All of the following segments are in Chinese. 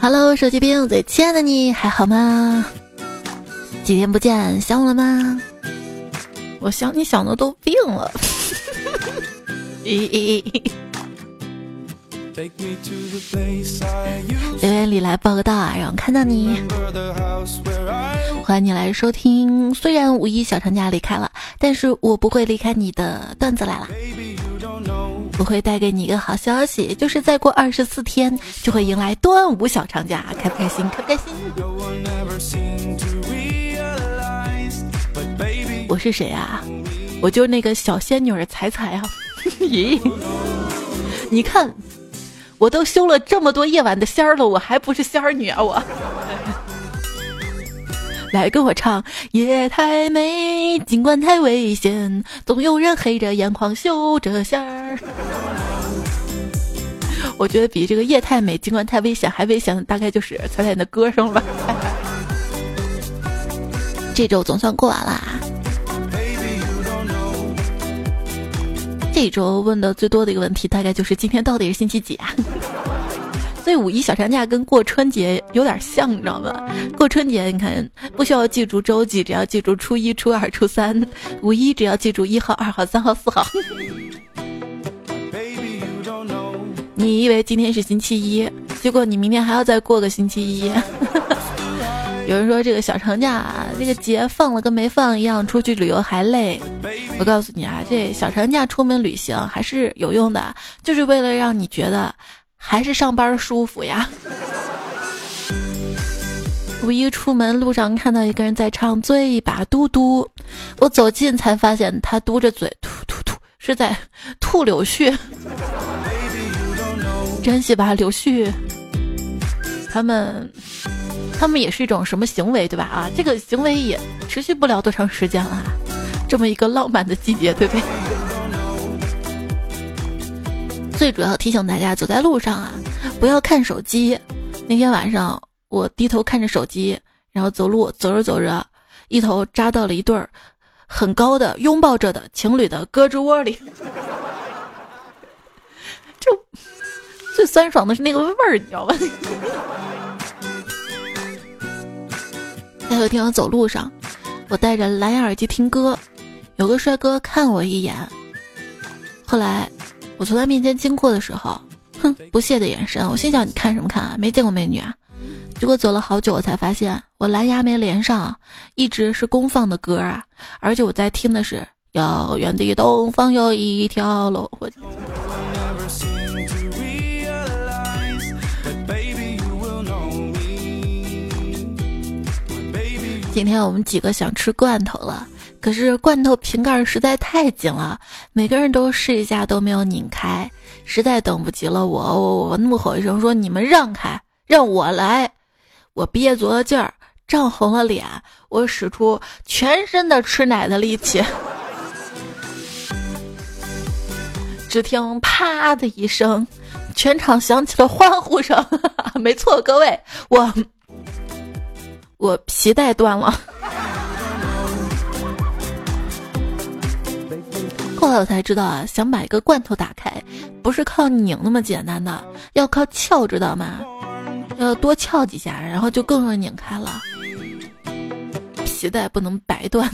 Hello，手机边最亲爱的你还好吗？几天不见，想我了吗？我想你想的都病了。留言里来报个到啊，让我看到你。欢迎你来收听。虽然五一小长假离开了，但是我不会离开你的段子来了。我会带给你一个好消息，就是再过二十四天就会迎来端午小长假，开不开心？开不开心？我是谁啊？我就那个小仙女儿彩彩啊！咦，你看，我都修了这么多夜晚的仙儿了，我还不是仙儿女啊！我。来跟我唱，夜太美，尽管太危险，总有人黑着眼眶绣着仙儿。我觉得比这个夜太美，尽管太危险还危险的，大概就是彩彩的歌声吧。这周总算过完啦。这周问的最多的一个问题，大概就是今天到底是星期几啊？所以五一小长假跟过春节有点像，你知道吗？过春节你看不需要记住周几，只要记住初一、初二、初三；五一只要记住一号、二号、三号、四号。你以为今天是星期一，结果你明天还要再过个星期一。有人说这个小长假，这个节放了跟没放一样，出去旅游还累。我告诉你啊，这小长假出门旅行还是有用的，就是为了让你觉得。还是上班舒服呀！五一出门路上看到一个人在唱《醉把嘟嘟》，我走近才发现他嘟着嘴吐吐吐，是在吐柳絮。珍惜吧，柳絮。他们，他们也是一种什么行为，对吧？啊，这个行为也持续不了多长时间了。这么一个浪漫的季节，对不对？最主要提醒大家，走在路上啊，不要看手机。那天晚上，我低头看着手机，然后走路，走着走着，一头扎到了一对儿很高的拥抱着的情侣的胳肢窝里。就最酸爽的是那个味儿，你知道吧？有一天我走路上，我戴着蓝牙耳机听歌，有个帅哥看我一眼，后来。我从他面前经过的时候，哼，不屑的眼神。我心想：你看什么看啊？没见过美女啊？结果走了好久，我才发现我蓝牙没连上，一直是公放的歌啊！而且我在听的是遥远的东方有一条路。我今天我们几个想吃罐头了。可是罐头瓶盖实在太紧了，每个人都试一下都没有拧开，实在等不及了，我我我怒吼一声说：“你们让开，让我来！”我憋足了劲儿，涨红了脸，我使出全身的吃奶的力气，只听啪的一声，全场响起了欢呼声。没错，各位，我我皮带断了。后来我才知道啊，想把一个罐头打开，不是靠拧那么简单的，要靠撬，知道吗？要多撬几下，然后就更容易拧开了。皮带不能白断。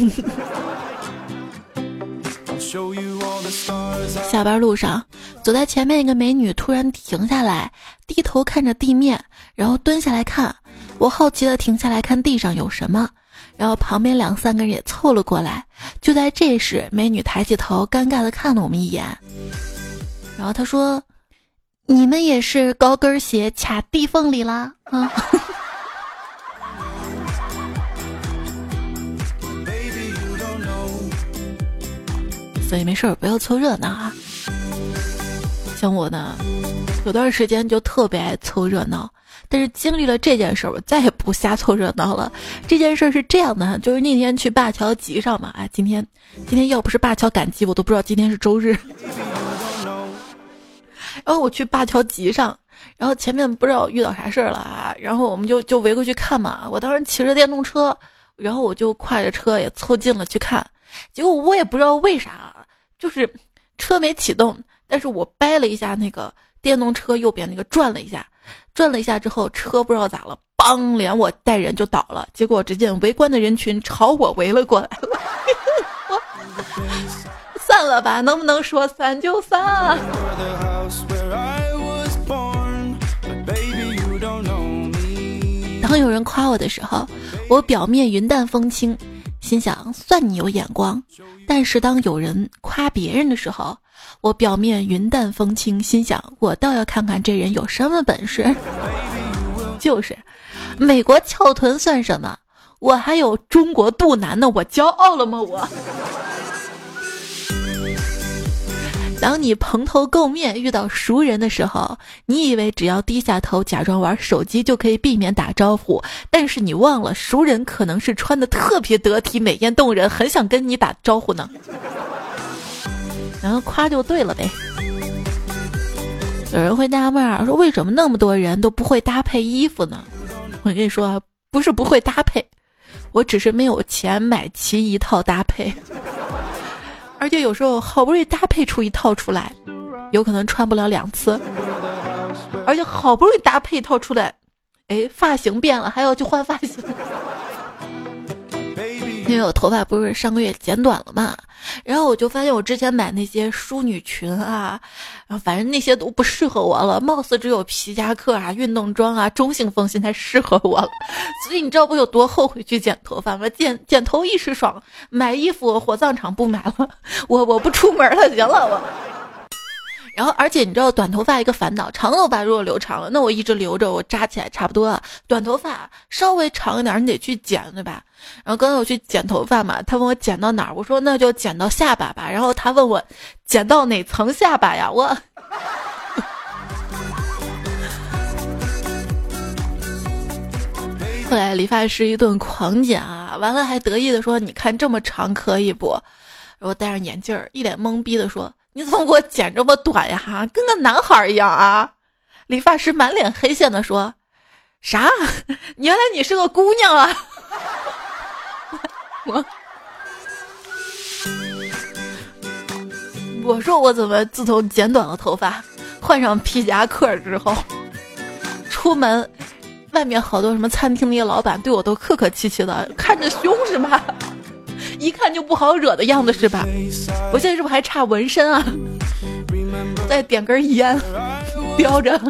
下班路上，走在前面一个美女突然停下来，低头看着地面，然后蹲下来看。我好奇的停下来看地上有什么。然后旁边两三个人也凑了过来，就在这时，美女抬起头，尴尬的看了我们一眼。然后她说：“你们也是高跟鞋卡地缝里啦？”啊，所以没事儿，不要凑热闹啊。像我呢，有段时间就特别爱凑热闹。但是经历了这件事儿，我再也不瞎凑热闹了。这件事儿是这样的，就是那天去灞桥集上嘛，哎，今天今天要不是灞桥赶集，我都不知道今天是周日。然后我去灞桥集上，然后前面不知道遇到啥事儿了啊，然后我们就就围过去看嘛。我当时骑着电动车，然后我就挎着车也凑近了去看，结果我也不知道为啥，就是车没启动，但是我掰了一下那个电动车右边那个转了一下，转了一下之后，车不知道咋了，梆，连我带人就倒了。结果只见围观的人群朝我围了过来。散了吧，能不能说散就散？当有人夸我的时候，我表面云淡风轻，心想算你有眼光；但是当有人夸别人的时候，我表面云淡风轻，心想我倒要看看这人有什么本事。就是，美国翘臀算什么？我还有中国肚腩呢，我骄傲了吗？我。当你蓬头垢面遇到熟人的时候，你以为只要低下头假装玩手机就可以避免打招呼，但是你忘了，熟人可能是穿的特别得体、美艳动人，很想跟你打招呼呢。然后夸就对了呗。有人会纳闷儿说，为什么那么多人都不会搭配衣服呢？我跟你说，不是不会搭配，我只是没有钱买齐一套搭配。而且有时候好不容易搭配出一套出来，有可能穿不了两次。而且好不容易搭配一套出来，哎，发型变了，还要去换发型。因为我头发不是上个月剪短了嘛，然后我就发现我之前买那些淑女裙啊，然后反正那些都不适合我了，貌似只有皮夹克啊、运动装啊、中性风现在适合我了。所以你知道我有多后悔去剪头发吗？剪剪头一时爽，买衣服火葬场不买了，我我不出门了，行了我。然后，而且你知道短头发一个烦恼，长头发如果留长了，那我一直留着，我扎起来差不多。短头发稍微长一点，你得去剪，对吧？然后刚才我去剪头发嘛，他问我剪到哪儿，我说那就剪到下巴吧。然后他问我剪到哪层下巴呀？我 后来理发师一顿狂剪啊，完了还得意的说：“你看这么长可以不？”然后戴上眼镜儿，一脸懵逼的说。你怎么给我剪这么短呀？哈，跟个男孩一样啊！理发师满脸黑线的说：“啥？原来你是个姑娘啊！”我我说我怎么自从剪短了头发，换上皮夹克之后，出门外面好多什么餐厅那些老板对我都客客气气的，看着凶是吧？一看就不好惹的样子是吧？我现在是不是还差纹身啊？再点根烟，叼着。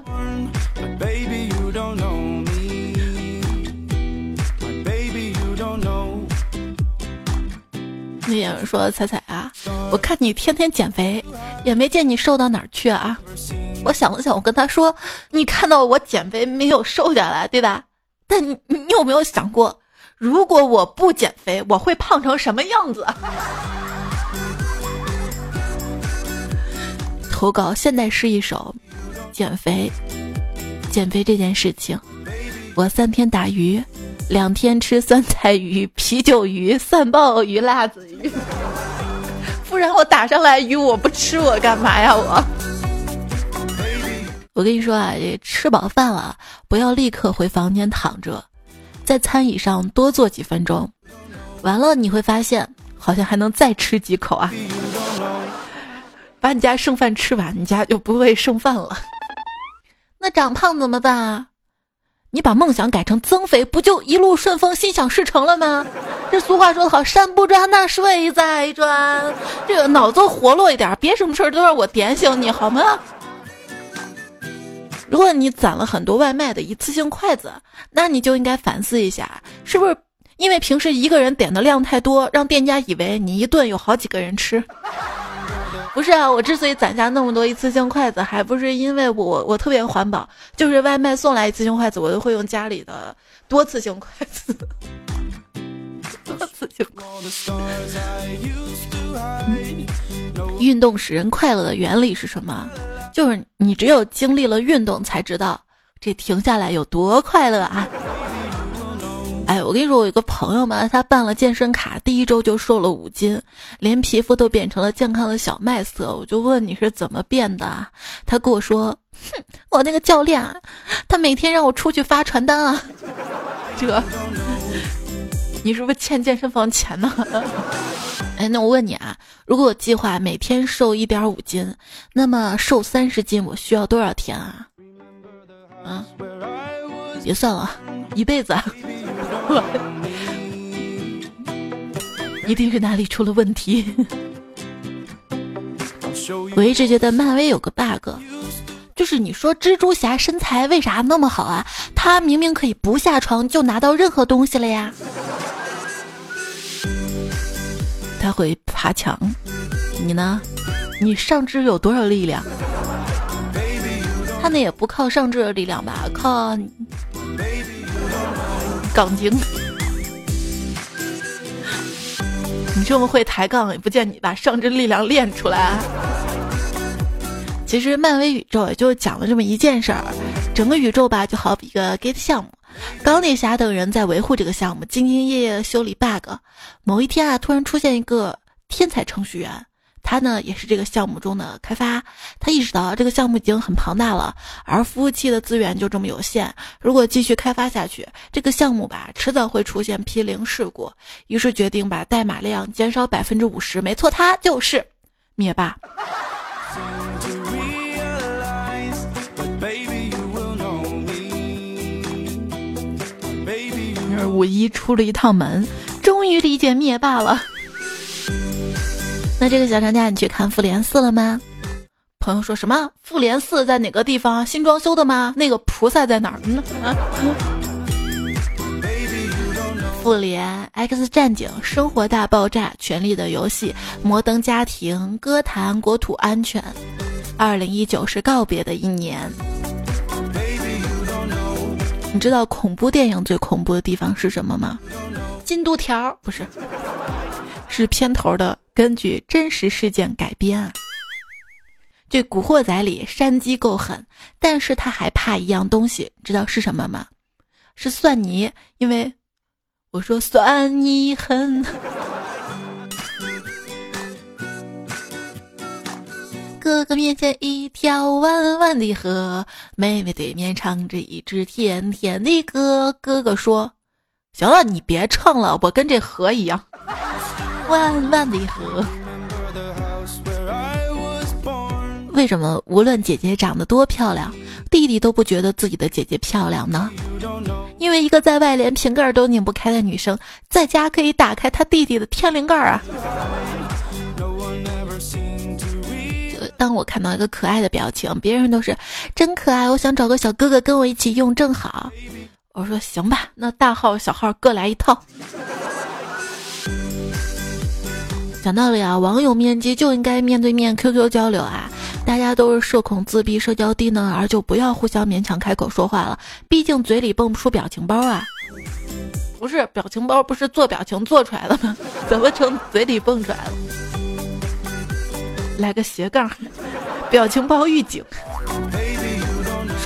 那有人说：“彩彩啊，我看你天天减肥，也没见你瘦到哪儿去啊。”我想了想，我跟他说：“你看到我减肥没有瘦下来，对吧？但你你有没有想过？”如果我不减肥，我会胖成什么样子？投稿现在是一首减肥，减肥这件事情，我三天打鱼，两天吃酸菜鱼、啤酒鱼、蒜鲍鱼、辣子鱼，不然我打上来鱼我不吃我干嘛呀我？我跟你说啊，这吃饱饭了不要立刻回房间躺着。在餐椅上多坐几分钟，完了你会发现好像还能再吃几口啊！把你家剩饭吃完，你家就不会剩饭了。那长胖怎么办啊？你把梦想改成增肥，不就一路顺风、心想事成了吗？这俗话说得好，山不转那水在转。这个脑子活络一点，别什么事儿都让我点醒你好吗？如果你攒了很多外卖的一次性筷子，那你就应该反思一下，是不是因为平时一个人点的量太多，让店家以为你一顿有好几个人吃？不是啊，我之所以攒下那么多一次性筷子，还不是因为我我特别环保，就是外卖送来一次性筷子，我都会用家里的多次性筷子。运动使人快乐的原理是什么？就是你只有经历了运动，才知道这停下来有多快乐啊！哎，我跟你说，我有个朋友嘛，他办了健身卡，第一周就瘦了五斤，连皮肤都变成了健康的小麦色。我就问你是怎么变的？他跟我说：“哼，我那个教练啊，他每天让我出去发传单啊。”这，你是不是欠健身房钱呢？哎，那我问你啊，如果我计划每天瘦一点五斤，那么瘦三十斤我需要多少天啊？啊，别算了，一辈子。一定是哪里出了问题。我一直觉得漫威有个 bug，就是你说蜘蛛侠身材为啥那么好啊？他明明可以不下床就拿到任何东西了呀。他会爬墙，你呢？你上肢有多少力量？那也不靠上肢的力量吧，靠杠精。你这么会抬杠，也不见你把上肢力量练出来。其实漫威宇宙也就讲了这么一件事儿，整个宇宙吧就好比一个 Git 项目，钢铁侠等人在维护这个项目，兢兢业业修理 bug。某一天啊，突然出现一个天才程序员。他呢也是这个项目中的开发，他意识到这个项目已经很庞大了，而服务器的资源就这么有限，如果继续开发下去，这个项目吧迟早会出现批零事故，于是决定把代码量减少百分之五十。没错，他就是灭霸。五一出了一趟门，终于理解灭霸了。那这个小长假你去看复联四了吗？朋友说什么？复联四在哪个地方？新装修的吗？那个菩萨在哪儿呢？复联、X 战警、生活大爆炸、权力的游戏、摩登家庭、歌坛、国土安全。二零一九是告别的一年。你知道恐怖电影最恐怖的地方是什么吗？进度条不是。是片头的，根据真实事件改编啊。这《古惑仔》里山鸡够狠，但是他还怕一样东西，知道是什么吗？是蒜泥，因为我说蒜泥狠。哥哥面前一条弯弯的河，妹妹对面唱着一支甜甜的歌。哥哥说：“行了，你别唱了，我跟这河一样。”万万的河，为什么无论姐姐长得多漂亮，弟弟都不觉得自己的姐姐漂亮呢？因为一个在外连瓶盖都拧不开的女生，在家可以打开她弟弟的天灵盖啊！当我看到一个可爱的表情，别人都是真可爱，我想找个小哥哥跟我一起用，正好。我说行吧，那大号小号各来一套。讲道理啊，网友面基就应该面对面 QQ 交流啊！大家都是社恐自闭、社交低能儿，就不要互相勉强开口说话了。毕竟嘴里蹦不出表情包啊！不是表情包，不是做表情做出来的吗？怎么成嘴里蹦出来了？来个斜杠，表情包预警。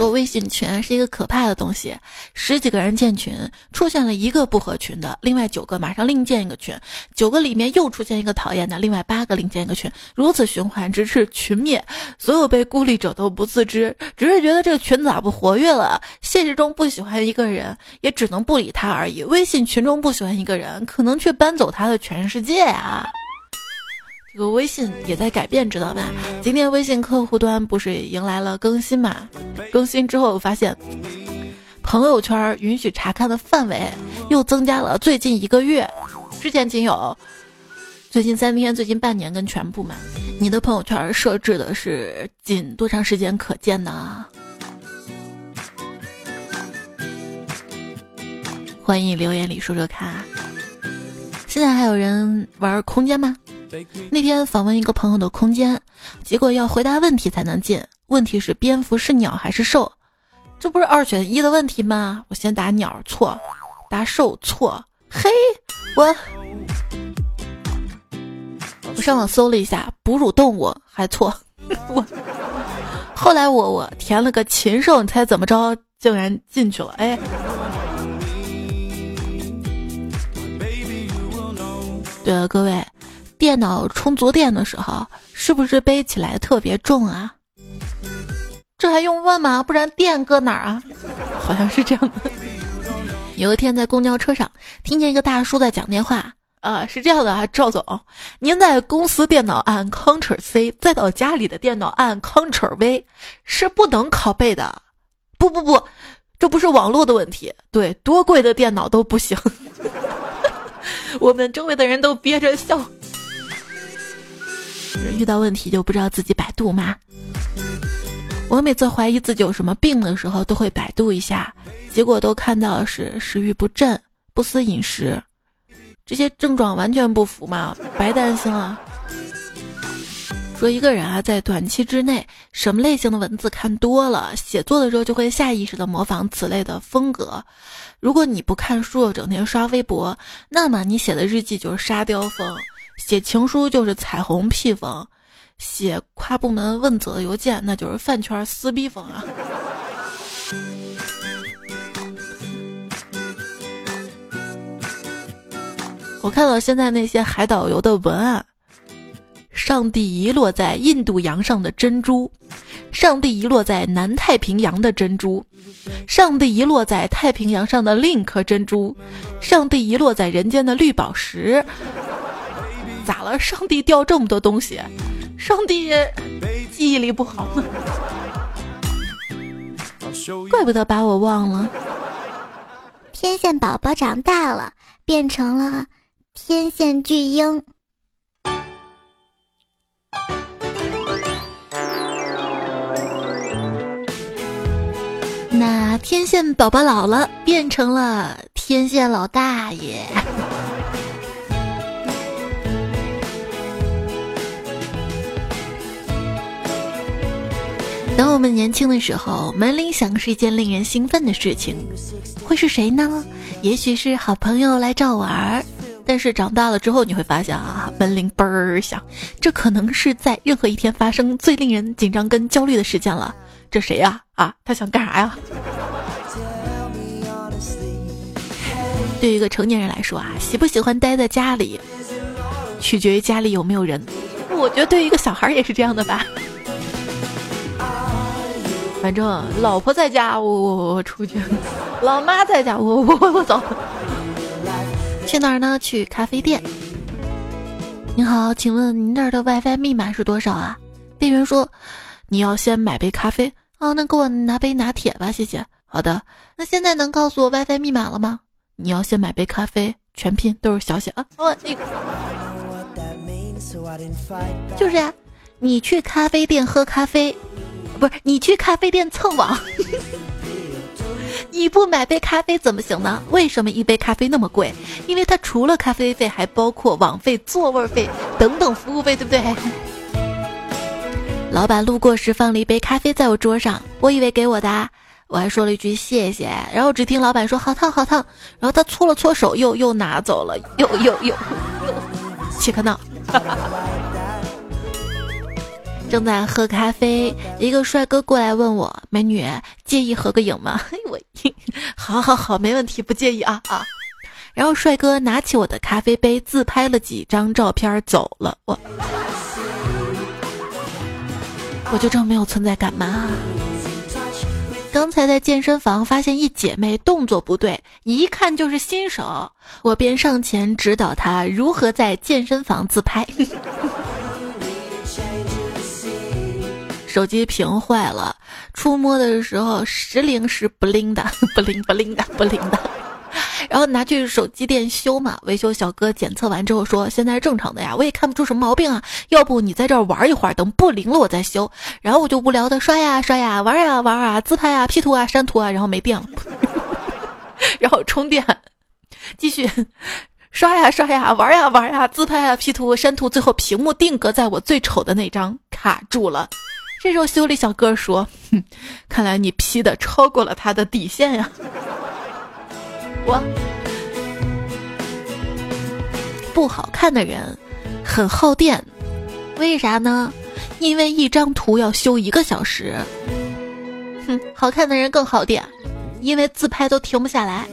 说微信群是一个可怕的东西，十几个人建群，出现了一个不合群的，另外九个马上另建一个群，九个里面又出现一个讨厌的，另外八个另建一个群，如此循环，直至群灭。所有被孤立者都不自知，只是觉得这个群咋不活跃了？现实中不喜欢一个人，也只能不理他而已。微信群中不喜欢一个人，可能却搬走他的全世界啊！这个微信也在改变，知道吧？今天微信客户端不是迎来了更新嘛？更新之后发现，朋友圈允许查看的范围又增加了。最近一个月，之前仅有最近三天、最近半年跟全部嘛。你的朋友圈设置的是仅多长时间可见呢？欢迎留言里说说看。现在还有人玩空间吗？那天访问一个朋友的空间，结果要回答问题才能进。问题是蝙蝠是鸟还是兽？这不是二选一的问题吗？我先答鸟错，答兽错。嘿，我我上网搜了一下，哺乳动物还错。我后来我我填了个禽兽，你猜怎么着？竟然进去了。哎，对了，各位。电脑充足电的时候，是不是背起来特别重啊？这还用问吗？不然电搁哪儿啊？好像是这样的。有一天在公交车上，听见一个大叔在讲电话，啊，是这样的啊，赵总，您在公司电脑按 Ctrl C，再到家里的电脑按 Ctrl V，是不能拷贝的。不不不，这不是网络的问题，对，多贵的电脑都不行。我们周围的人都憋着笑。遇到问题就不知道自己百度吗？我每次怀疑自己有什么病的时候，都会百度一下，结果都看到是 食欲不振、不思饮食。这些症状完全不符嘛，白担心了。说一个人啊，在短期之内，什么类型的文字看多了，写作的时候就会下意识的模仿此类的风格。如果你不看书，整天刷微博，那么你写的日记就是沙雕风，写情书就是彩虹屁风，写跨部门问责邮件那就是饭圈撕逼风啊。我看到现在那些海岛游的文案：上帝遗落在印度洋上的珍珠，上帝遗落在南太平洋的珍珠，上帝遗落在太平洋上的另一颗珍珠，上帝遗落在人间的绿宝石。咋了？上帝掉这么多东西？上帝记忆力不好吗？怪不得把我忘了。天线宝宝长大了，变成了。天线巨婴，那天线宝宝老了，变成了天线老大爷。当我们年轻的时候，门铃响是一件令人兴奋的事情，会是谁呢？也许是好朋友来找玩儿。但是长大了之后，你会发现啊，门铃嘣儿响，这可能是在任何一天发生最令人紧张跟焦虑的事件了。这谁呀？啊，他想干啥呀？对于一个成年人来说啊，喜不喜欢待在家里，取决于家里有没有人。我觉得对于一个小孩也是这样的吧。反正老婆在家，我我我出去；老妈在家，我我我我走。去哪儿呢？去咖啡店。您好，请问您那儿的 WiFi 密码是多少啊？店员说：“你要先买杯咖啡。”哦，那给我拿杯拿铁吧，谢谢。好的，那现在能告诉我 WiFi 密码了吗？你要先买杯咖啡，全拼都是小写啊。哦，那个就是呀，你去咖啡店喝咖啡，不是你去咖啡店蹭网。你不买杯咖啡怎么行呢？为什么一杯咖啡那么贵？因为它除了咖啡费，还包括网费、座位费等等服务费，对不对？老板路过时放了一杯咖啡在我桌上，我以为给我的，我还说了一句谢谢，然后只听老板说好烫好烫，然后他搓了搓手，又又拿走了，又又又又，切克闹。正在喝咖啡，一个帅哥过来问我：“美女，介意合个影吗？” 我，好好好，没问题，不介意啊啊。然后帅哥拿起我的咖啡杯，自拍了几张照片走了。我，我就这么没有存在感吗？刚才在健身房发现一姐妹动作不对，一看就是新手，我便上前指导她如何在健身房自拍。手机屏坏了，触摸的时候时灵时不灵的，不灵不灵的 不灵的，然后拿去手机店修嘛。维修小哥检测完之后说现在是正常的呀，我也看不出什么毛病啊。要不你在这儿玩一会儿，等不灵了我再修。然后我就无聊的刷呀刷呀，玩呀玩啊，自拍啊，P 图啊，删图啊，然后没电了，然后充电，继续刷呀刷呀，玩呀玩呀，自拍啊，P 图删图，最后屏幕定格在我最丑的那张，卡住了。这时候修理小哥说：“哼，看来你 P 的超过了他的底线呀。”我不好看的人很耗电，为啥呢？因为一张图要修一个小时。哼，好看的人更耗电，因为自拍都停不下来。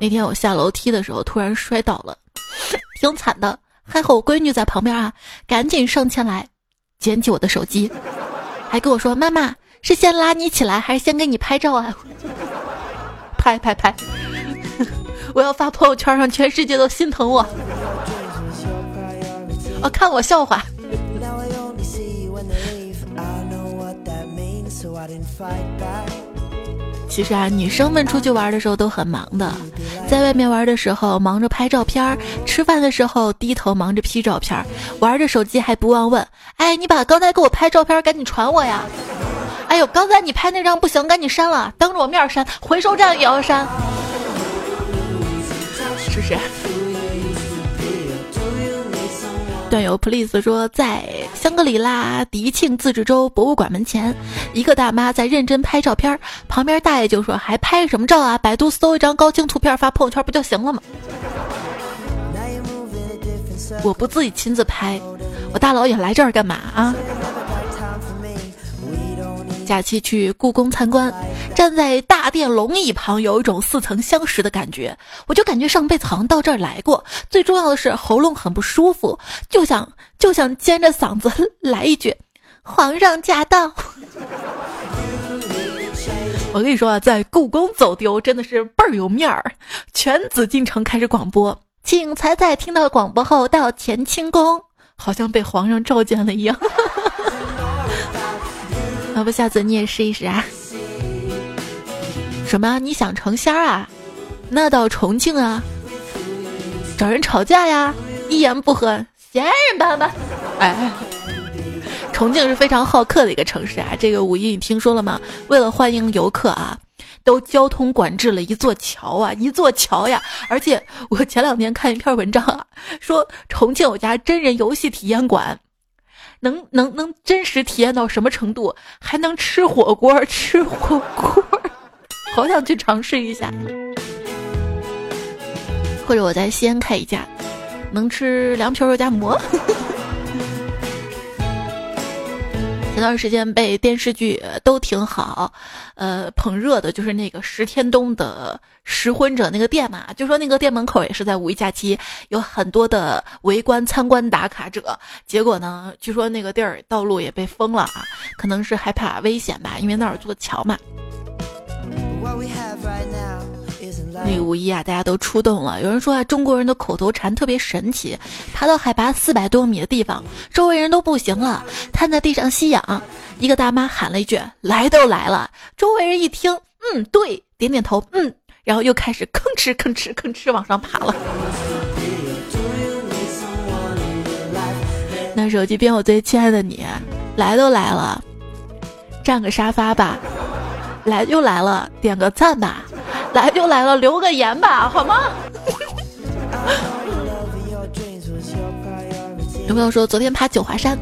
那天我下楼梯的时候突然摔倒了。挺惨的，还好我闺女在旁边啊，赶紧上前来，捡起我的手机，还跟我说：“妈妈，是先拉你起来，还是先给你拍照啊？拍拍拍！我要发朋友圈，让全世界都心疼我。哦，看我笑话。其实啊，女生们出去玩的时候都很忙的，在外面玩的时候忙着拍照片，吃饭的时候低头忙着 P 照片，玩着手机还不忘问：“哎，你把刚才给我拍照片赶紧传我呀！”“哎呦，刚才你拍那张不行，赶紧删了，当着我面删，回收站也要删。”是不是？段友 please 说，在香格里拉迪庆自治州博物馆门前，一个大妈在认真拍照片，旁边大爷就说：“还拍什么照啊？百度搜一张高清图片发朋友圈不就行了吗？”我不自己亲自拍，我大老远来这儿干嘛啊？假期去故宫参观，站在大殿龙椅旁，有一种似曾相识的感觉。我就感觉上辈子好像到这儿来过。最重要的是喉咙很不舒服，就想就想尖着嗓子来一句：“皇上驾到！” 我跟你说啊，在故宫走丢真的是倍儿有面儿。全紫禁城开始广播，请彩彩听到广播后到乾清宫，好像被皇上召见了一样。要不下次你也试一试啊？什么？你想成仙儿啊？那到重庆啊，找人吵架呀？一言不合，闲人办吧。哎，重庆是非常好客的一个城市啊。这个五一你听说了吗？为了欢迎游客啊，都交通管制了一座桥啊，一座桥呀。而且我前两天看一篇文章啊，说重庆有家真人游戏体验馆。能能能真实体验到什么程度？还能吃火锅，吃火锅，好想去尝试一下。或者我在西安开一家，能吃凉皮肉夹馍。前段时间被电视剧都挺好，呃，捧热的就是那个石天东的拾婚者那个店嘛，就说那个店门口也是在五一假期有很多的围观参观打卡者，结果呢，据说那个地儿道路也被封了啊，可能是害怕危险吧，因为那儿有座桥嘛。那个五一啊，大家都出动了。有人说啊，中国人的口头禅特别神奇。爬到海拔四百多米的地方，周围人都不行了，瘫在地上吸氧。一个大妈喊了一句：“来都来了。”周围人一听，嗯，对，点点头，嗯，然后又开始吭哧吭哧吭哧往上爬了。那手机边我最亲爱的你，来都来了，占个沙发吧。来就来了，点个赞吧。来就来了，留个言吧，好吗？有朋友说昨天爬九华山，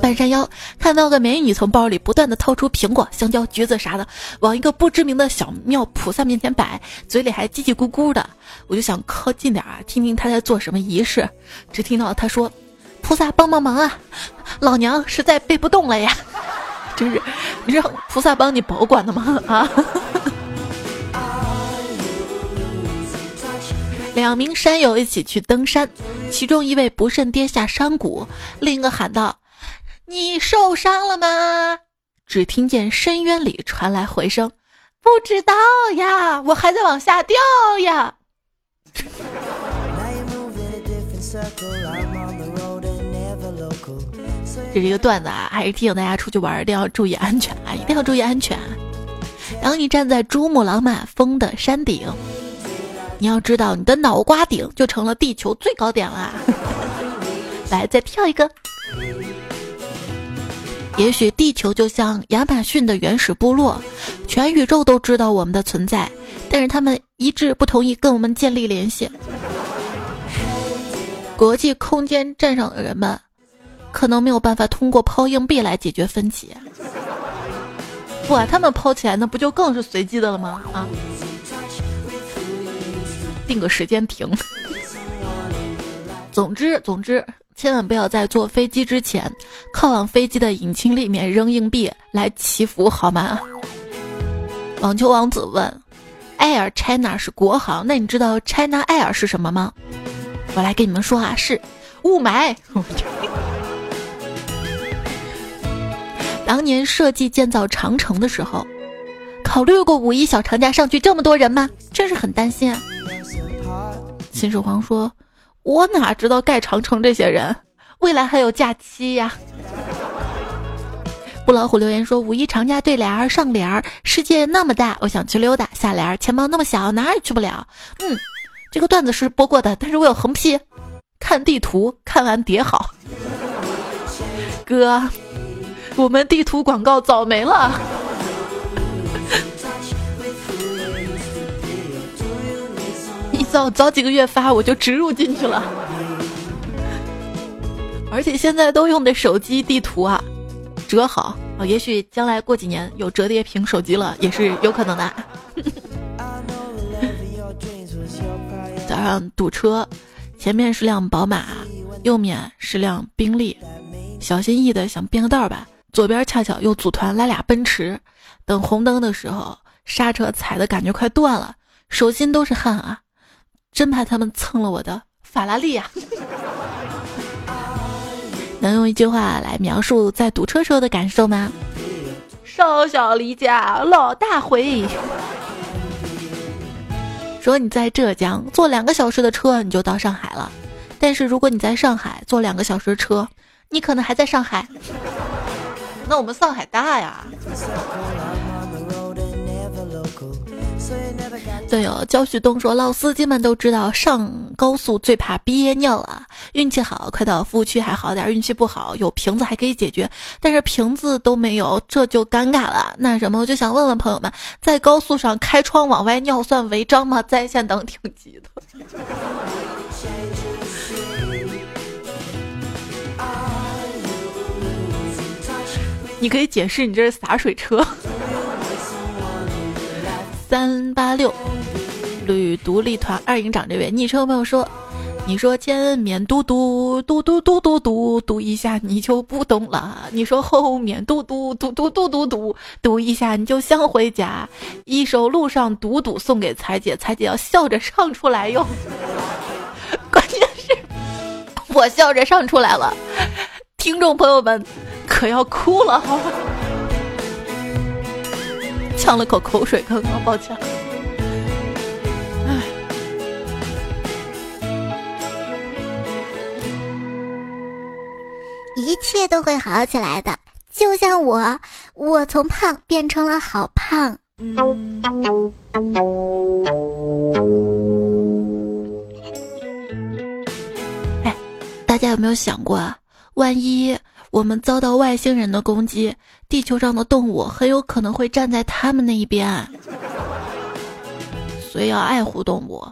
半山腰看到个美女从包里不断的掏出苹果、香蕉、橘子啥的，往一个不知名的小庙菩萨面前摆，嘴里还叽叽咕咕的。我就想靠近点啊，听听她在做什么仪式。只听到她说：“菩萨帮帮忙啊，老娘实在背不动了呀。”就是让菩萨帮你保管的吗？啊！两名山友一起去登山，其中一位不慎跌下山谷，另一个喊道：“你受伤了吗？”只听见深渊里传来回声：“不知道呀，我还在往下掉呀。” 这是一个段子啊，还是提醒大家出去玩一定要注意安全啊，一定要注意安全。当你站在珠穆朗玛峰的山顶。你要知道，你的脑瓜顶就成了地球最高点啦！来，再跳一个。也许地球就像亚马逊的原始部落，全宇宙都知道我们的存在，但是他们一致不同意跟我们建立联系。国际空间站上的人们，可能没有办法通过抛硬币来解决分歧。不，他们抛起来，那不就更是随机的了吗？啊！定个时间停。总之，总之，千万不要在坐飞机之前，靠往飞机的引擎里面扔硬币来祈福，好吗？网球王子问：“Air China 是国航，那你知道 China Air 是什么吗？”我来跟你们说啊，是雾霾。当年设计建造长城的时候，考虑过五一小长假上去这么多人吗？真是很担心啊。秦始皇说：“我哪知道盖长城这些人，未来还有假期呀。”布老虎留言说：“五一长假对联儿上联儿，世界那么大，我想去溜达；下联儿钱包那么小，哪儿也去不了。”嗯，这个段子是播过的，但是我有横批：看地图，看完叠好。哥，我们地图广告早没了。早早几个月发，我就植入进去了。而且现在都用的手机地图啊。折好啊，也许将来过几年有折叠屏手机了，也是有可能的。早上堵车，前面是辆宝马，右面是辆宾利，小心翼翼的想变个道吧。左边恰巧又组团来俩奔驰，等红灯的时候刹车踩的感觉快断了，手心都是汗啊，真怕他们蹭了我的法拉利呀。能用一句话来描述在堵车时候的感受吗？少小离家老大回。说你在浙江坐两个小时的车你就到上海了，但是如果你在上海坐两个小时的车，你可能还在上海。那我们上海大呀。队友焦旭东说：“老司机们都知道上高速最怕憋尿啊，运气好快到服务区还好点，运气不好有瓶子还可以解决，但是瓶子都没有，这就尴尬了。那什么，我就想问问朋友们，在高速上开窗往外尿算违章吗？在线等挺急的。你可以解释你这是洒水车。”三八六，旅独立团二营长这位昵称朋友说：“你说前面嘟嘟嘟嘟嘟嘟嘟嘟一下你就不懂了，你说后面嘟嘟嘟嘟嘟嘟嘟嘟一下你就想回家。一首路上嘟嘟送给彩姐，彩姐要笑着唱出来哟。关键是，我笑着唱出来了，听众朋友们可要哭了，好？” 呛了口口水，刚刚抱歉。唉，一切都会好起来的，就像我，我从胖变成了好胖。哎，大家有没有想过啊？万一……我们遭到外星人的攻击，地球上的动物很有可能会站在他们那一边，所以要爱护动物。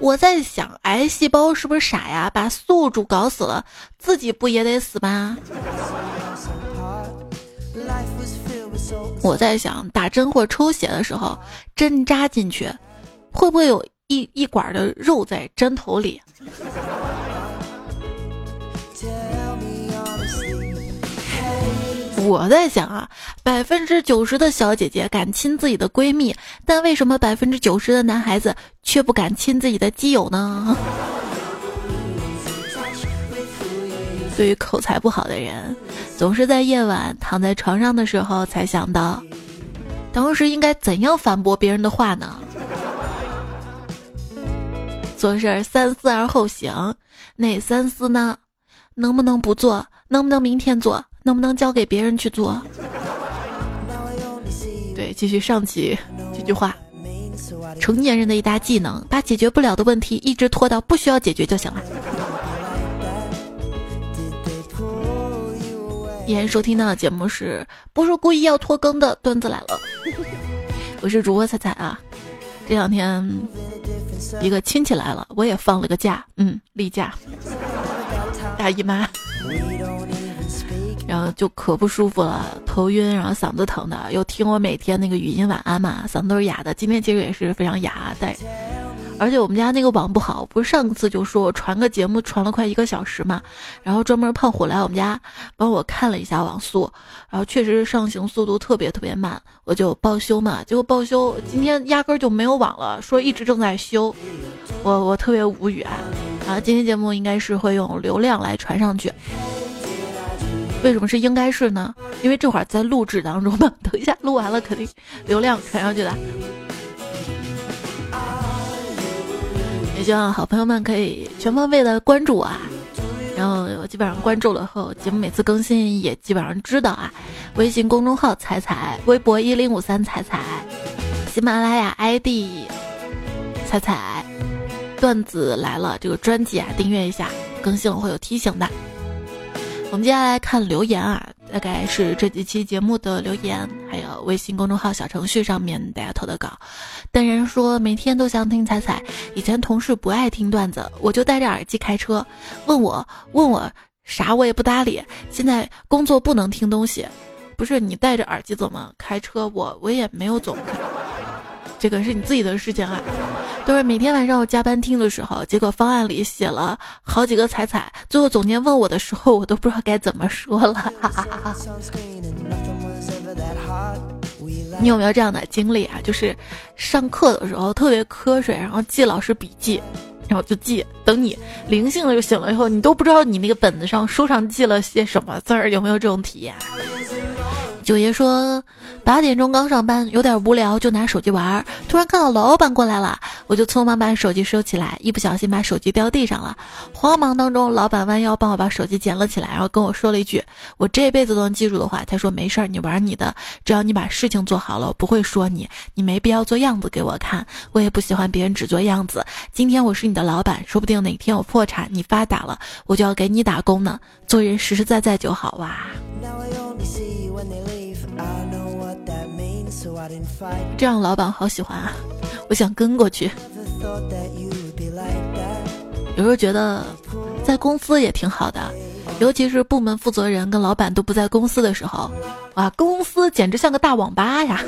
我在想，癌细胞是不是傻呀？把宿主搞死了，自己不也得死吗？我在想，打针或抽血的时候，针扎进去，会不会有一一管的肉在针头里？我在想啊，百分之九十的小姐姐敢亲自己的闺蜜，但为什么百分之九十的男孩子却不敢亲自己的基友呢？对于口才不好的人，总是在夜晚躺在床上的时候才想到，当时应该怎样反驳别人的话呢？做事三思而后行，哪三思呢？能不能不做？能不能明天做？能不能交给别人去做？对，继续上期这句话：成年人的一大技能，把解决不了的问题一直拖到不需要解决就行了。依然收听到的节目是不是故意要拖更的？段子来了，我是主播彩彩啊。这两天一个亲戚来了，我也放了个假，嗯，例假，大姨妈。然后就可不舒服了，头晕，然后嗓子疼的。又听我每天那个语音晚安嘛，嗓子都是哑的。今天其实也是非常哑，但而且我们家那个网不好，不是上次就说我传个节目传了快一个小时嘛，然后专门胖虎来我们家帮我看了一下网速，然后确实上行速度特别特别慢，我就报修嘛，结果报修今天压根就没有网了，说一直正在修，我我特别无语啊。然后今天节目应该是会用流量来传上去。为什么是应该是呢？因为这会儿在录制当中嘛，等一下录完了肯定流量传上去的。也希望好朋友们可以全方位的关注我啊，然后我基本上关注了后，节目每次更新也基本上知道啊。微信公众号彩彩，微博一零五三彩彩，喜马拉雅 ID 彩彩，段子来了这个专辑啊，订阅一下，更新了会有提醒的。我们接下来看留言啊，大概是这几期节目的留言，还有微信公众号小程序上面大家投的稿。单人说每天都想听彩彩，以前同事不爱听段子，我就戴着耳机开车，问我问我啥我也不搭理。现在工作不能听东西，不是你戴着耳机怎么开车？我我也没有总。这个是你自己的事情啊，都是每天晚上我加班听的时候，结果方案里写了好几个彩彩，最后总监问我的时候，我都不知道该怎么说了。你有没有这样的经历啊？就是上课的时候特别瞌睡，然后记老师笔记，然后就记，等你灵性了就醒了以后，你都不知道你那个本子上书上记了些什么字儿，有没有这种体验？九爷说，八点钟刚上班，有点无聊，就拿手机玩。突然看到老板过来了，我就匆忙把手机收起来，一不小心把手机掉地上了。慌忙当中，老板弯腰帮我把手机捡了起来，然后跟我说了一句我这辈子都能记住的话。他说：“没事儿，你玩你的，只要你把事情做好了，我不会说你。你没必要做样子给我看，我也不喜欢别人只做样子。今天我是你的老板，说不定哪天我破产，你发达了，我就要给你打工呢。做人实实在在就好哇。”这样老板好喜欢啊，我想跟过去。有时候觉得在公司也挺好的，尤其是部门负责人跟老板都不在公司的时候，哇，公司简直像个大网吧呀。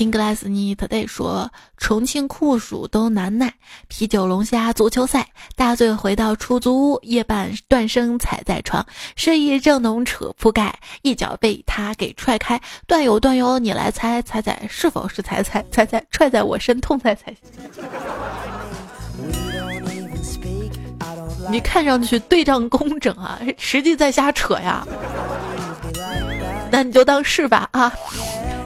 金格拉斯尼 today 说：“重庆酷暑都难耐，啤酒龙虾足球赛，大醉回到出租屋，夜半断声踩在床，睡意正浓扯铺盖，一脚被他给踹开。段友段友，你来猜猜猜是否是踩踩踩踩踹在我身痛才才。你看上去对仗工整啊，实际在瞎扯呀。那你就当是吧啊。”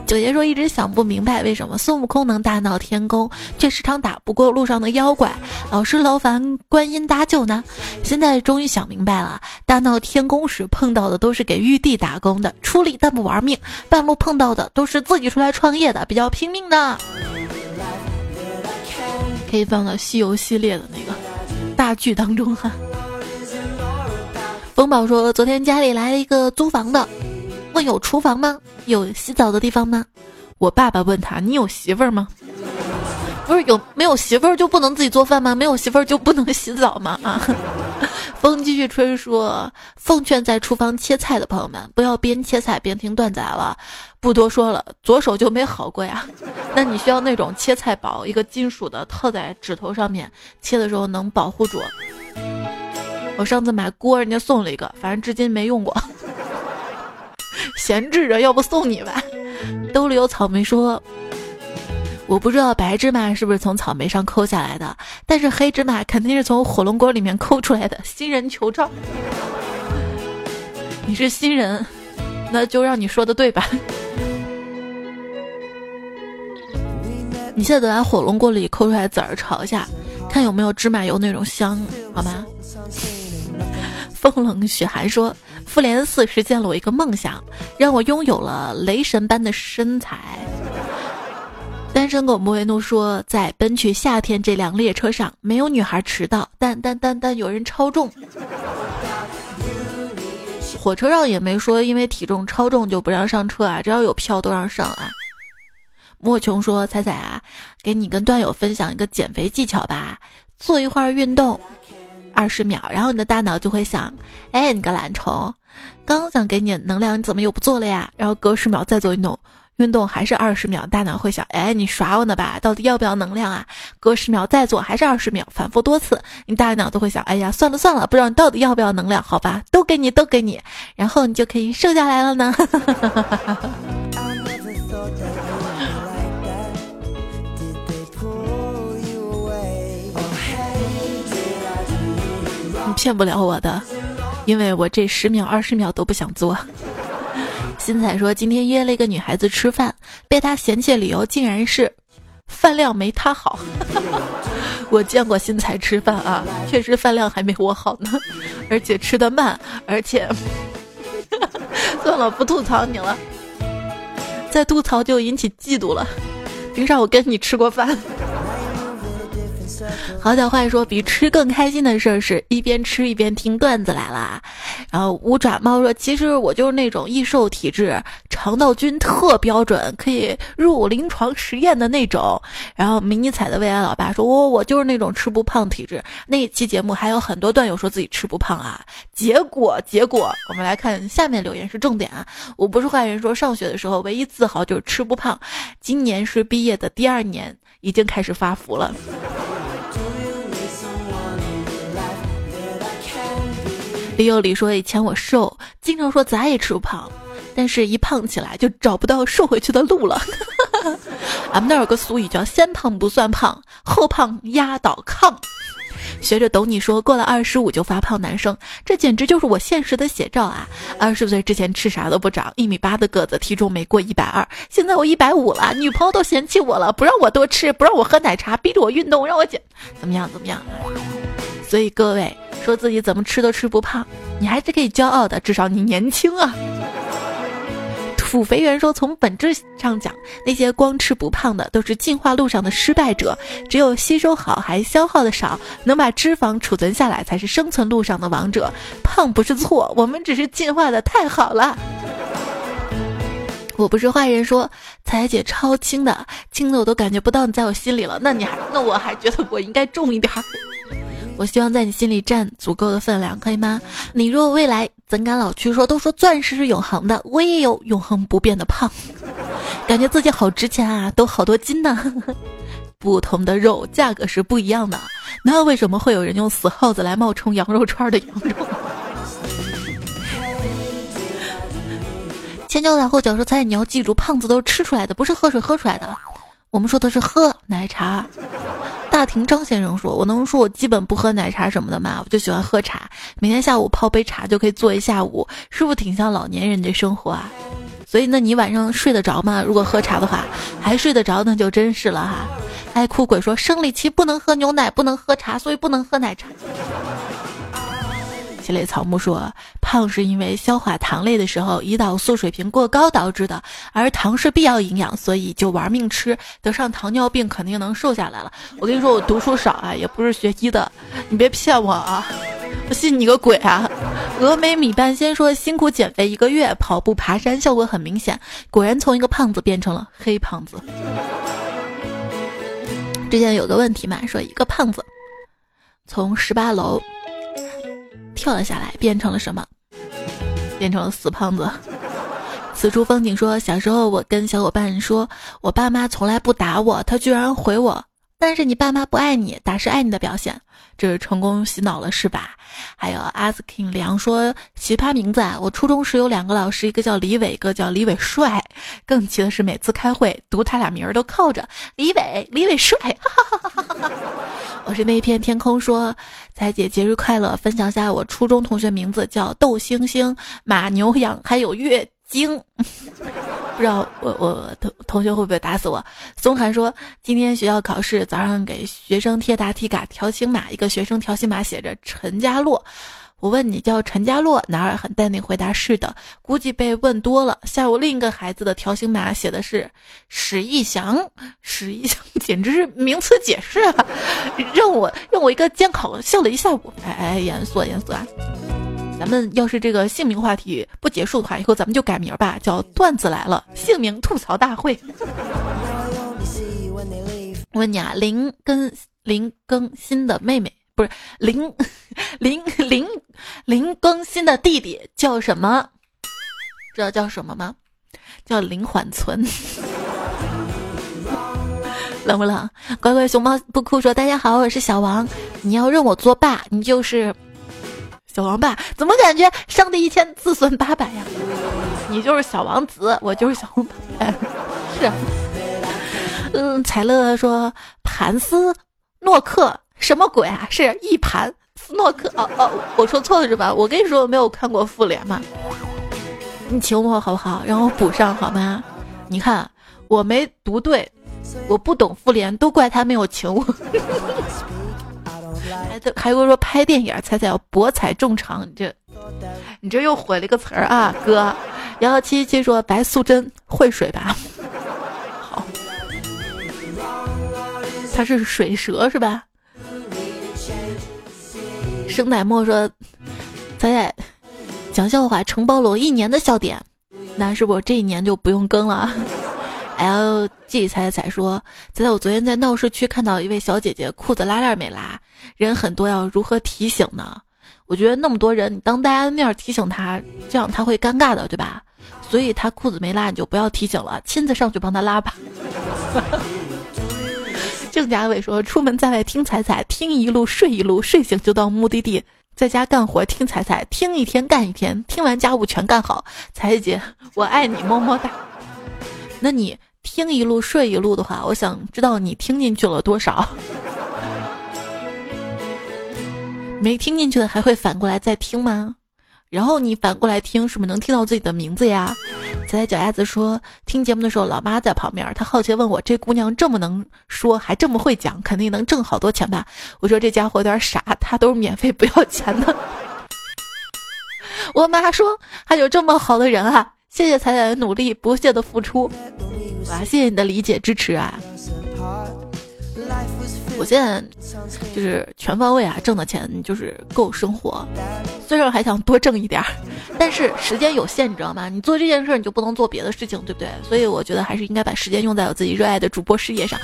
九爷说：“一直想不明白，为什么孙悟空能大闹天宫，却时常打不过路上的妖怪，老是劳烦观音搭救呢？现在终于想明白了，大闹天宫时碰到的都是给玉帝打工的，出力但不玩命；半路碰到的都是自己出来创业的，比较拼命的。可以放到西游系列的那个大剧当中哈。”风宝说：“昨天家里来了一个租房的。”问有厨房吗？有洗澡的地方吗？我爸爸问他：“你有媳妇儿吗？”不是有没有媳妇儿就不能自己做饭吗？没有媳妇儿就不能洗澡吗？啊！风继续吹说：“奉劝在厨房切菜的朋友们，不要边切菜边听段子了。不多说了，左手就没好过呀。那你需要那种切菜宝，一个金属的套在指头上面，切的时候能保护住。我上次买锅，人家送了一个，反正至今没用过。”闲置着，要不送你吧。兜里有草莓说：“我不知道白芝麻是不是从草莓上抠下来的，但是黑芝麻肯定是从火龙果里面抠出来的。”新人求照。你是新人，那就让你说的对吧？你现在得把火龙果里抠出来籽儿炒一下，看有没有芝麻油那种香，好吗？风冷雪寒说。复联四实现了我一个梦想，让我拥有了雷神般的身材。单身狗莫维诺说，在奔去夏天这辆列车上，没有女孩迟到，但但但但有人超重。火车上也没说因为体重超重就不让上车啊，只要有票都让上啊。莫琼说：“彩彩啊，给你跟段友分享一个减肥技巧吧，做一会儿运动。”二十秒，然后你的大脑就会想：哎，你个懒虫，刚想给你能量，你怎么又不做了呀？然后隔十秒再做运动，运动还是二十秒，大脑会想：哎，你耍我呢吧？到底要不要能量啊？隔十秒再做，还是二十秒，反复多次，你大脑都会想：哎呀，算了算了，不知道你到底要不要能量？好吧，都给你，都给你，然后你就可以瘦下来了呢。骗不了我的，因为我这十秒二十秒都不想做。新彩说今天约了一个女孩子吃饭，被她嫌弃的理由竟然是饭量没她好。我见过新彩吃饭啊，确实饭量还没我好呢，而且吃的慢，而且 算了，不吐槽你了，再吐槽就引起嫉妒了。凭啥我跟你吃过饭？好小坏说，比吃更开心的事儿是一边吃一边听段子来了。然后五爪猫说：“其实我就是那种易瘦体质，肠道菌特标准，可以入临床实验的那种。”然后迷你彩的未来老爸说：“我我就是那种吃不胖体质。”那一期节目还有很多段友说自己吃不胖啊。结果结果，我们来看下面留言是重点啊！我不是坏人，说上学的时候唯一自豪就是吃不胖。今年是毕业的第二年，已经开始发福了。李有礼说：“以前我瘦，经常说咋也吃不胖，但是一胖起来就找不到瘦回去的路了。俺们那有个俗语叫‘先胖不算胖，后胖压倒炕’。学着懂你说，过了二十五就发胖，男生这简直就是我现实的写照啊！二十岁之前吃啥都不长，一米八的个子，体重没过一百二，现在我一百五了，女朋友都嫌弃我了，不让我多吃，不让我喝奶茶，逼着我运动，让我减，怎么样？怎么样？所以各位。”说自己怎么吃都吃不胖，你还是可以骄傲的，至少你年轻啊。土肥圆说，从本质上讲，那些光吃不胖的都是进化路上的失败者，只有吸收好还消耗的少，能把脂肪储存下来，才是生存路上的王者。胖不是错，我们只是进化的太好了。我不是坏人，说彩姐超轻的，轻的我都感觉不到你在我心里了，那你还那我还觉得我应该重一点。我希望在你心里占足够的分量，可以吗？你若未来怎敢老去？说都说钻石是永恒的，我也有永恒不变的胖，感觉自己好值钱啊，都好多斤呢。不同的肉价格是不一样的，那为什么会有人用死耗子来冒充羊肉串的羊肉？千交代后脚说：“菜，你要记住，胖子都是吃出来的，不是喝水喝出来的。我们说的是喝奶茶。”大庭张先生说：“我能说我基本不喝奶茶什么的吗？我就喜欢喝茶，每天下午泡杯茶就可以坐一下午，是不是挺像老年人的生活啊？所以，那你晚上睡得着吗？如果喝茶的话，还睡得着，那就真是了哈。”爱哭鬼说：“生理期不能喝牛奶，不能喝茶，所以不能喝奶茶。”七类草木说，胖是因为消化糖类的时候胰岛素水平过高导致的，而糖是必要营养，所以就玩命吃，得上糖尿病肯定能瘦下来了。我跟你说，我读书少啊，也不是学医的，你别骗我啊！我信你个鬼啊！峨眉米半仙说，辛苦减肥一个月，跑步爬山效果很明显，果然从一个胖子变成了黑胖子。之前有个问题嘛，说一个胖子从十八楼。跳了下来，变成了什么？变成了死胖子。此处风景说，小时候我跟小伙伴说，我爸妈从来不打我，他居然回我，但是你爸妈不爱你，打是爱你的表现，这是成功洗脑了是吧？还有 asking 梁说，奇葩名字啊！我初中时有两个老师，一个叫李伟，一个叫李伟帅。更奇的是，每次开会读他俩名儿都靠着李伟，李伟帅。哈哈哈哈哈。我是那一片天空说，彩姐节日快乐！分享下我初中同学名字叫窦星星、马牛羊，还有月经。不知道我我同同学会不会打死我？松涵说，今天学校考试，早上给学生贴答题卡，条形码，一个学生条形码写着陈家洛。我问你叫陈家洛，男儿很淡定回答是的，估计被问多了。下午另一个孩子的条形码写的是史义祥，史义祥简直是名词解释啊！让我让我一个监考笑了一下午。哎哎，严肃严肃啊！咱们要是这个姓名话题不结束的话，以后咱们就改名吧，叫段子来了，姓名吐槽大会。我 问你啊，林跟林更新的妹妹。不是林林林林更新的弟弟叫什么？知道叫什么吗？叫林缓存。冷不冷？乖乖熊猫不哭说：“大家好，我是小王。你要认我做爸，你就是小王八。怎么感觉上帝一千子孙八百呀？你就是小王子，我就是小王爸。是。嗯，彩乐说：盘丝诺克。什么鬼啊！是一盘斯诺克哦哦，我说错了是吧？我跟你说我没有看过复联嘛，你请我好不好？让我补上好吗？你看我没读对，我不懂复联，都怪他没有请我。还还会说拍电影，彩彩要博采众长，你这你这又毁了一个词儿啊，哥。幺幺七七说白素贞会水吧？好，他是水蛇是吧？生奶沫说彩彩讲笑话承包了我一年的笑点，那是不这一年就不用更了？L G 彩彩说彩彩，我昨天在闹市区看到一位小姐姐裤子拉链没拉，人很多，要如何提醒呢？我觉得那么多人，你当大家的面提醒他，这样他会尴尬的，对吧？所以他裤子没拉，你就不要提醒了，亲自上去帮他拉吧。郑家伟说：“出门在外听彩彩，听一路睡一路，睡醒就到目的地。在家干活听彩彩，听一天干一天，听完家务全干好。彩姐，我爱你，么么哒。那你听一路睡一路的话，我想知道你听进去了多少。”没听进去的还会反过来再听吗？然后你反过来听，是不是能听到自己的名字呀？踩踩脚丫子说，听节目的时候，老妈在旁边，她好奇问我：“这姑娘这么能说，还这么会讲，肯定能挣好多钱吧？”我说：“这家伙有点傻，他都是免费不要钱的。”我妈说：“还有这么好的人啊！”谢谢彩彩的努力，不懈的付出，哇！谢谢你的理解支持啊！我现在就是全方位啊，挣的钱就是够生活，虽然还想多挣一点儿，但是时间有限，你知道吗？你做这件事儿，你就不能做别的事情，对不对？所以我觉得还是应该把时间用在我自己热爱的主播事业上，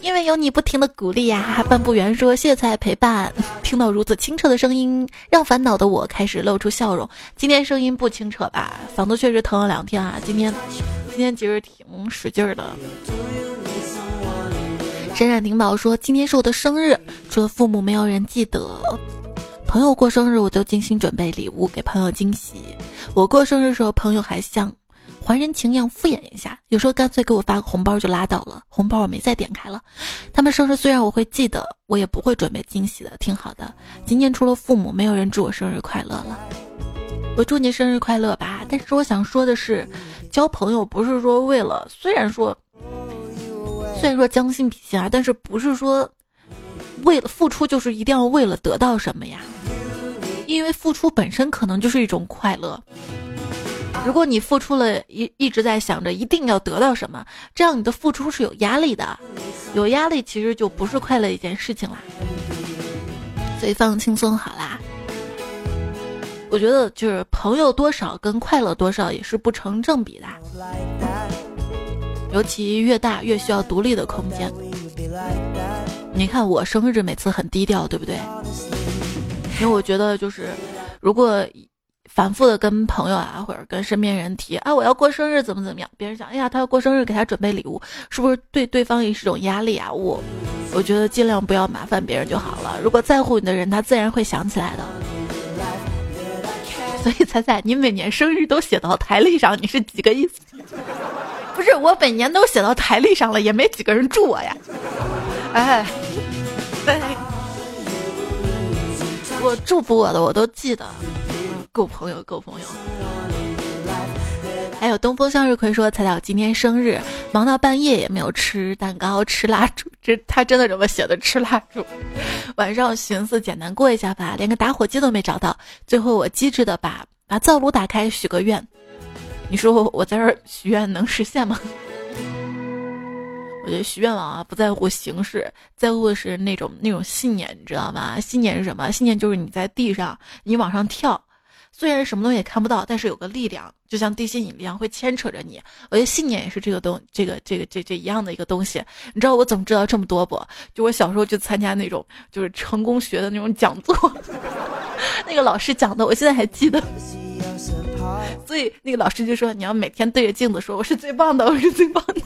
因为有你不停的鼓励呀。半步圆说谢谢陪伴，听到如此清澈的声音，让烦恼的我开始露出笑容。今天声音不清澈吧？嗓子确实疼了两天啊。今天今天其实挺使劲儿的。闪闪灵宝说：“今天是我的生日，除了父母，没有人记得。朋友过生日，我就精心准备礼物给朋友惊喜。我过生日时候，朋友还像还人情一样敷衍一下，有时候干脆给我发个红包就拉倒了。红包我没再点开了。他们生日虽然我会记得，我也不会准备惊喜的，挺好的。今年除了父母，没有人祝我生日快乐了。我祝你生日快乐吧。但是我想说的是，交朋友不是说为了，虽然说。”虽然说将心比心啊，但是不是说为了付出就是一定要为了得到什么呀？因为付出本身可能就是一种快乐。如果你付出了一一直在想着一定要得到什么，这样你的付出是有压力的，有压力其实就不是快乐一件事情啦。所以放轻松好啦。我觉得就是朋友多少跟快乐多少也是不成正比的。尤其越大越需要独立的空间。你看我生日每次很低调，对不对？因为我觉得就是，如果反复的跟朋友啊或者跟身边人提啊我要过生日怎么怎么样，别人想哎呀他要过生日给他准备礼物，是不是对对方也是种压力啊？我我觉得尽量不要麻烦别人就好了。如果在乎你的人，他自然会想起来的。所以彩彩，你每年生日都写到台历上，你是几个意思？不是我每年都写到台历上了，也没几个人祝我呀。哎，我祝福我的我都记得，够朋友够朋友。还有东风向日葵说：“彩彩，我今天生日，忙到半夜也没有吃蛋糕、吃蜡烛。这他真的这么写的？吃蜡烛？晚上寻思简单过一下吧，连个打火机都没找到。最后我机智的把把灶炉打开，许个愿。”你说我在这儿许愿能实现吗？我觉得许愿望啊，不在乎形式，在乎的是那种那种信念，你知道吗？信念是什么？信念就是你在地上，你往上跳，虽然什么东西也看不到，但是有个力量，就像地心引力一样，会牵扯着你。我觉得信念也是这个东，这个这个这这一样的一个东西。你知道我怎么知道这么多不？就我小时候去参加那种就是成功学的那种讲座，那个老师讲的，我现在还记得。所以那个老师就说：“你要每天对着镜子说，我是最棒的，我是最棒的。”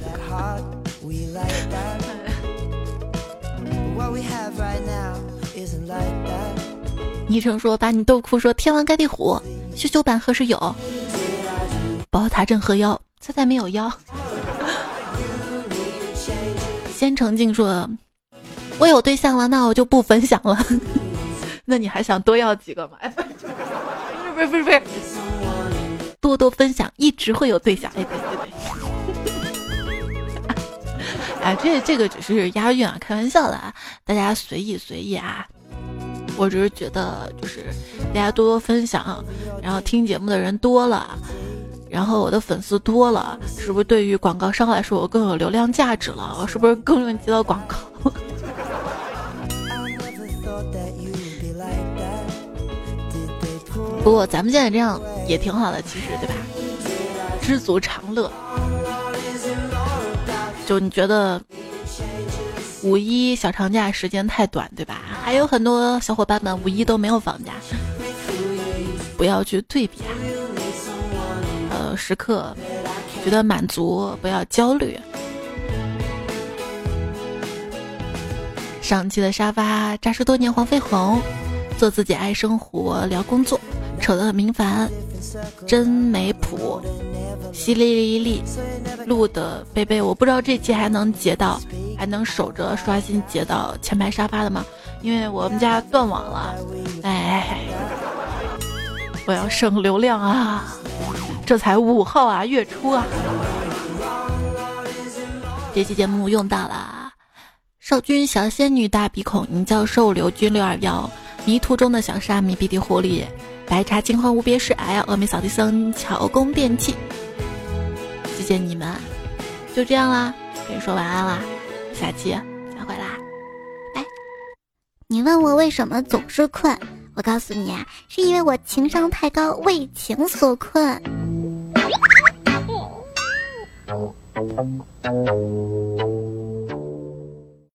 昵称说：“把你逗哭，说天王盖地虎，修修版何时有？宝塔镇河妖，猜猜没有妖。”先成静说：“我有对象了，那我就不分享了。”那你还想多要几个吗？哎，不是不是多多分享，一直会有对象。哎，对对对。哎，这这个只是押韵啊，开玩笑的啊，大家随意随意啊。我只是觉得，就是大家多多分享，然后听节目的人多了，然后我的粉丝多了，是不是对于广告商来说，我更有流量价值了？我是不是更容易接到广告？不过咱们现在这样也挺好的，其实对吧？知足常乐。就你觉得？五一小长假时间太短，对吧？还有很多小伙伴们五一都没有放假，不要去对比啊。呃，时刻觉得满足，不要焦虑。上期的沙发扎实多年，黄飞鸿，做自己爱生活，聊工作，丑的很平凡，真没谱。淅沥沥沥，录的贝贝，我不知道这期还能截到，还能守着刷新截到前排沙发的吗？因为我们家断网了，哎，我要省流量啊！这才五号啊，月初啊！这期节目用到了少君、小仙女、大鼻孔、银教授、刘军六二幺、迷途中的小沙弥、鼻涕狐狸、白茶金黄无别事、哎呀，峨眉扫地僧、巧工电器。谢谢你们，就这样啦，跟你说晚安啦，下期再会啦，拜。你问我为什么总是困，我告诉你啊，是因为我情商太高，为情所困。